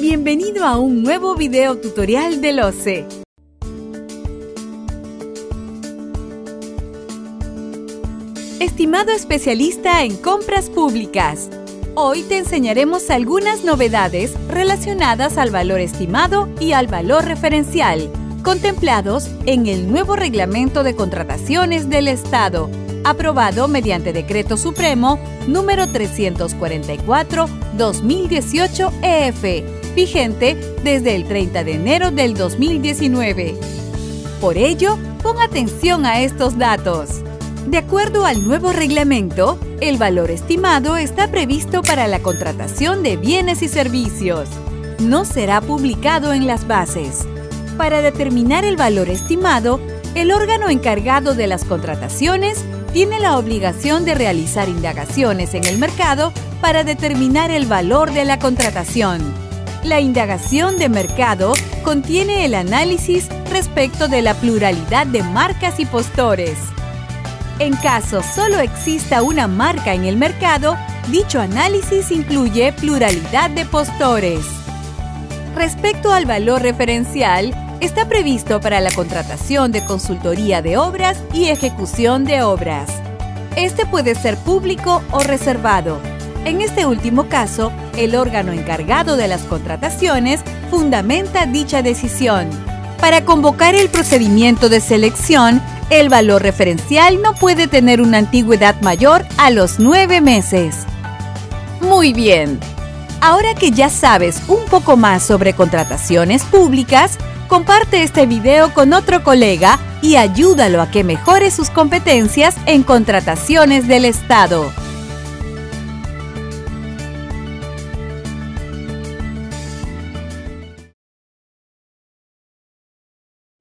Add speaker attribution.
Speaker 1: Bienvenido a un nuevo video tutorial del OCE. Estimado especialista en compras públicas, hoy te enseñaremos algunas novedades relacionadas al valor estimado y al valor referencial, contemplados en el nuevo Reglamento de Contrataciones del Estado, aprobado mediante Decreto Supremo número 344-2018 EF, vigente desde el 30 de enero del 2019. Por ello, pon atención a estos datos. De acuerdo al nuevo reglamento, el valor estimado está previsto para la contratación de bienes y servicios. No será publicado en las bases. Para determinar el valor estimado, el órgano encargado de las contrataciones tiene la obligación de realizar indagaciones en el mercado para determinar el valor de la contratación. La indagación de mercado contiene el análisis respecto de la pluralidad de marcas y postores. En caso solo exista una marca en el mercado, dicho análisis incluye pluralidad de postores. Respecto al valor referencial, está previsto para la contratación de consultoría de obras y ejecución de obras. Este puede ser público o reservado. En este último caso, el órgano encargado de las contrataciones fundamenta dicha decisión. Para convocar el procedimiento de selección, el valor referencial no puede tener una antigüedad mayor a los nueve meses. Muy bien. Ahora que ya sabes un poco más sobre contrataciones públicas, comparte este video con otro colega y ayúdalo a que mejore sus competencias en contrataciones del Estado.